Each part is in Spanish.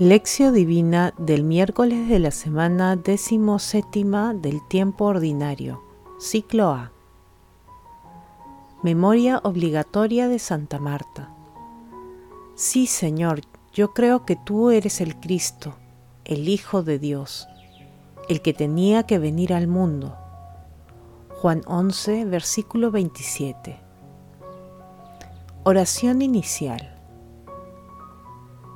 Lección Divina del miércoles de la semana séptima del tiempo ordinario, ciclo A. Memoria obligatoria de Santa Marta. Sí, Señor, yo creo que tú eres el Cristo, el Hijo de Dios, el que tenía que venir al mundo. Juan 11, versículo 27. Oración inicial.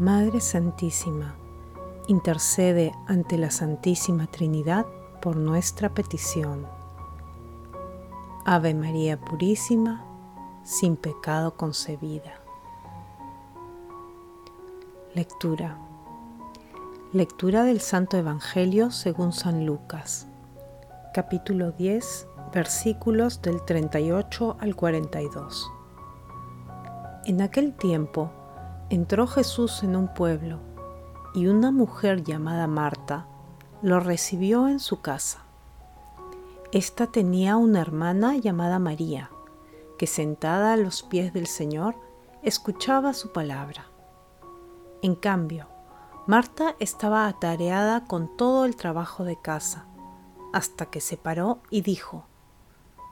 Madre Santísima, intercede ante la Santísima Trinidad por nuestra petición. Ave María Purísima, sin pecado concebida. Lectura. Lectura del Santo Evangelio según San Lucas, capítulo 10, versículos del 38 al 42. En aquel tiempo, entró Jesús en un pueblo y una mujer llamada Marta lo recibió en su casa. Esta tenía una hermana llamada María, que sentada a los pies del Señor escuchaba su palabra. En cambio, Marta estaba atareada con todo el trabajo de casa, hasta que se paró y dijo,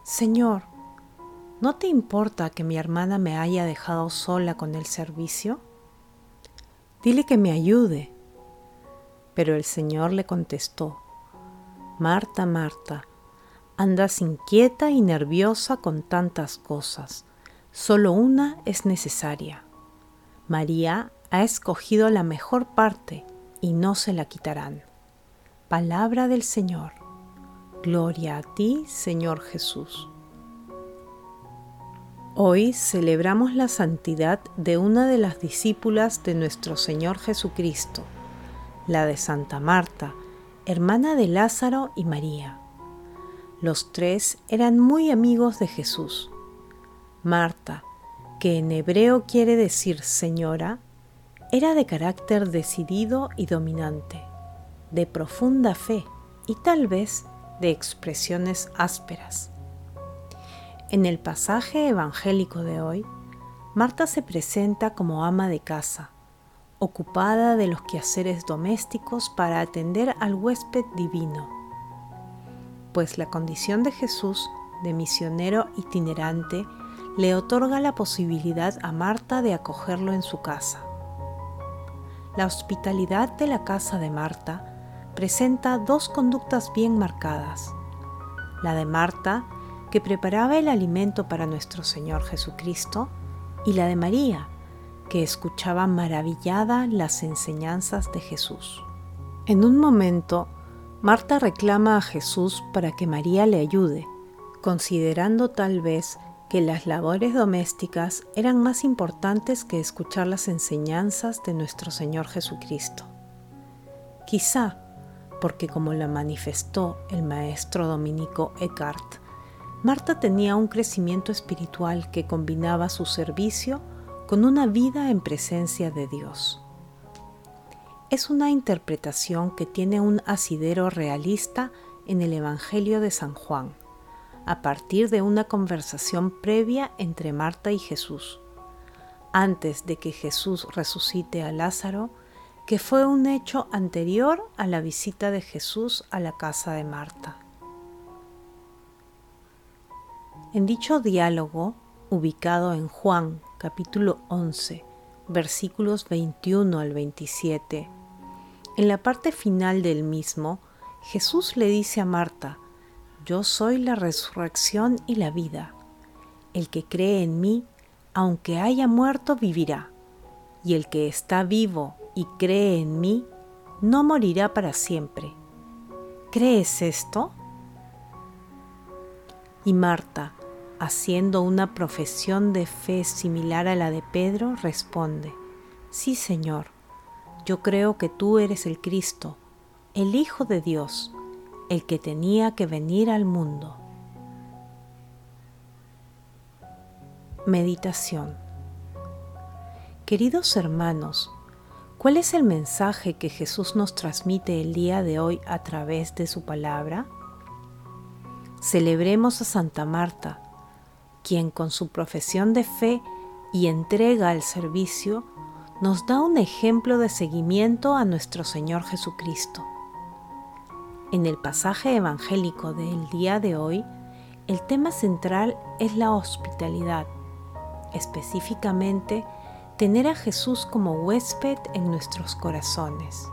Señor, ¿no te importa que mi hermana me haya dejado sola con el servicio? Dile que me ayude. Pero el Señor le contestó, Marta, Marta, andas inquieta y nerviosa con tantas cosas, solo una es necesaria. María ha escogido la mejor parte y no se la quitarán. Palabra del Señor. Gloria a ti, Señor Jesús. Hoy celebramos la santidad de una de las discípulas de nuestro Señor Jesucristo, la de Santa Marta, hermana de Lázaro y María. Los tres eran muy amigos de Jesús. Marta, que en hebreo quiere decir señora, era de carácter decidido y dominante, de profunda fe y tal vez de expresiones ásperas. En el pasaje evangélico de hoy, Marta se presenta como ama de casa, ocupada de los quehaceres domésticos para atender al huésped divino, pues la condición de Jesús de misionero itinerante le otorga la posibilidad a Marta de acogerlo en su casa. La hospitalidad de la casa de Marta presenta dos conductas bien marcadas. La de Marta que preparaba el alimento para nuestro Señor Jesucristo, y la de María, que escuchaba maravillada las enseñanzas de Jesús. En un momento, Marta reclama a Jesús para que María le ayude, considerando tal vez que las labores domésticas eran más importantes que escuchar las enseñanzas de nuestro Señor Jesucristo. Quizá porque como la manifestó el maestro dominico Eckhart, Marta tenía un crecimiento espiritual que combinaba su servicio con una vida en presencia de Dios. Es una interpretación que tiene un asidero realista en el Evangelio de San Juan, a partir de una conversación previa entre Marta y Jesús, antes de que Jesús resucite a Lázaro, que fue un hecho anterior a la visita de Jesús a la casa de Marta. En dicho diálogo, ubicado en Juan capítulo 11, versículos 21 al 27, en la parte final del mismo, Jesús le dice a Marta, Yo soy la resurrección y la vida. El que cree en mí, aunque haya muerto, vivirá. Y el que está vivo y cree en mí, no morirá para siempre. ¿Crees esto? Y Marta, haciendo una profesión de fe similar a la de Pedro, responde, Sí, Señor, yo creo que tú eres el Cristo, el Hijo de Dios, el que tenía que venir al mundo. Meditación Queridos hermanos, ¿cuál es el mensaje que Jesús nos transmite el día de hoy a través de su palabra? Celebremos a Santa Marta, quien con su profesión de fe y entrega al servicio nos da un ejemplo de seguimiento a nuestro Señor Jesucristo. En el pasaje evangélico del día de hoy, el tema central es la hospitalidad, específicamente tener a Jesús como huésped en nuestros corazones.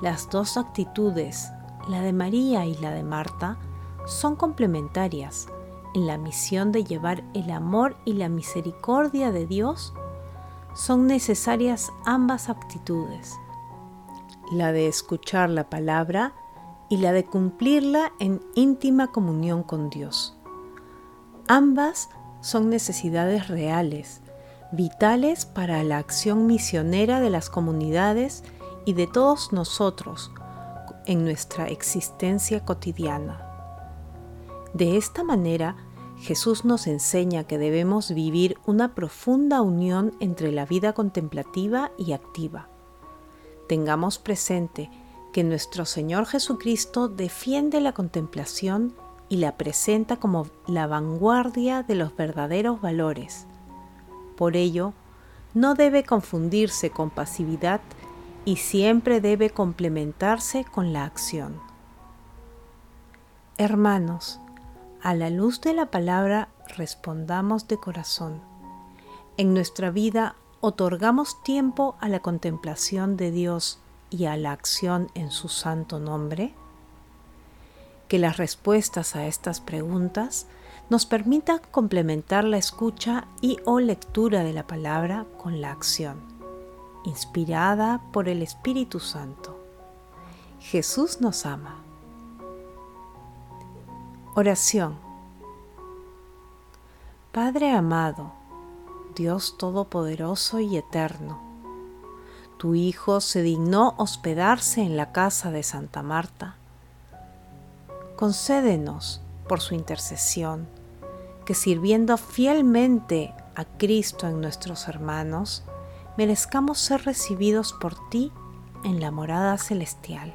Las dos actitudes, la de María y la de Marta, son complementarias en la misión de llevar el amor y la misericordia de Dios son necesarias ambas actitudes, la de escuchar la palabra y la de cumplirla en íntima comunión con Dios. Ambas son necesidades reales, vitales para la acción misionera de las comunidades y de todos nosotros en nuestra existencia cotidiana. De esta manera, Jesús nos enseña que debemos vivir una profunda unión entre la vida contemplativa y activa. Tengamos presente que nuestro Señor Jesucristo defiende la contemplación y la presenta como la vanguardia de los verdaderos valores. Por ello, no debe confundirse con pasividad y siempre debe complementarse con la acción. Hermanos, a la luz de la palabra respondamos de corazón. En nuestra vida otorgamos tiempo a la contemplación de Dios y a la acción en su santo nombre. Que las respuestas a estas preguntas nos permitan complementar la escucha y o lectura de la palabra con la acción, inspirada por el Espíritu Santo. Jesús nos ama. Oración. Padre amado, Dios Todopoderoso y Eterno, tu Hijo se dignó hospedarse en la casa de Santa Marta. Concédenos, por su intercesión, que sirviendo fielmente a Cristo en nuestros hermanos, merezcamos ser recibidos por ti en la morada celestial.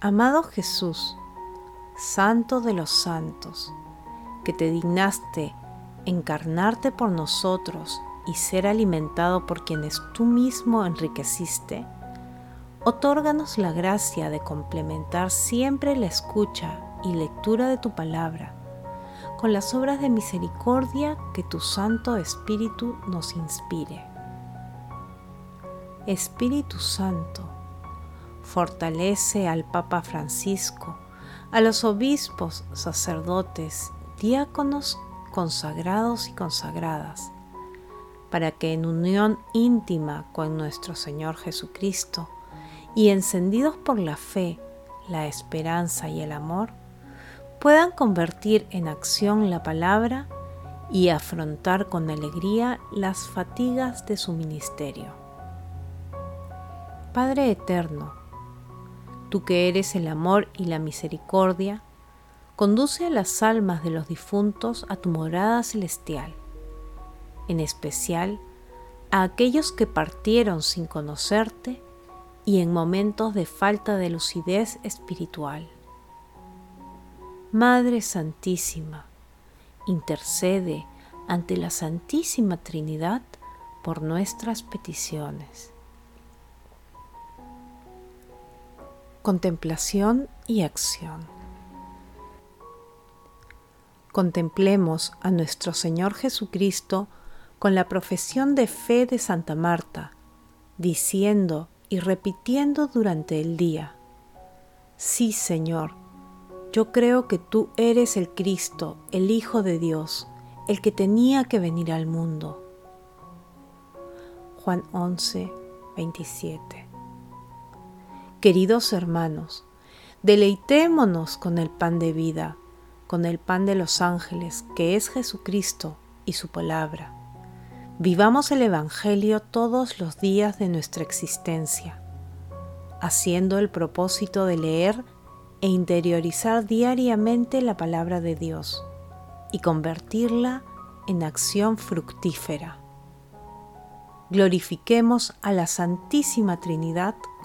Amado Jesús, Santo de los santos, que te dignaste encarnarte por nosotros y ser alimentado por quienes tú mismo enriqueciste, otórganos la gracia de complementar siempre la escucha y lectura de tu palabra con las obras de misericordia que tu Santo Espíritu nos inspire. Espíritu Santo, fortalece al Papa Francisco, a los obispos, sacerdotes, diáconos, consagrados y consagradas, para que en unión íntima con nuestro Señor Jesucristo y encendidos por la fe, la esperanza y el amor, puedan convertir en acción la palabra y afrontar con alegría las fatigas de su ministerio. Padre Eterno, tú que eres el amor y la misericordia, conduce a las almas de los difuntos a tu morada celestial, en especial a aquellos que partieron sin conocerte y en momentos de falta de lucidez espiritual. Madre Santísima, intercede ante la Santísima Trinidad por nuestras peticiones. Contemplación y acción. Contemplemos a nuestro Señor Jesucristo con la profesión de fe de Santa Marta, diciendo y repitiendo durante el día, Sí, Señor, yo creo que tú eres el Cristo, el Hijo de Dios, el que tenía que venir al mundo. Juan 11, 27 Queridos hermanos, deleitémonos con el pan de vida, con el pan de los ángeles, que es Jesucristo y su palabra. Vivamos el Evangelio todos los días de nuestra existencia, haciendo el propósito de leer e interiorizar diariamente la palabra de Dios y convertirla en acción fructífera. Glorifiquemos a la Santísima Trinidad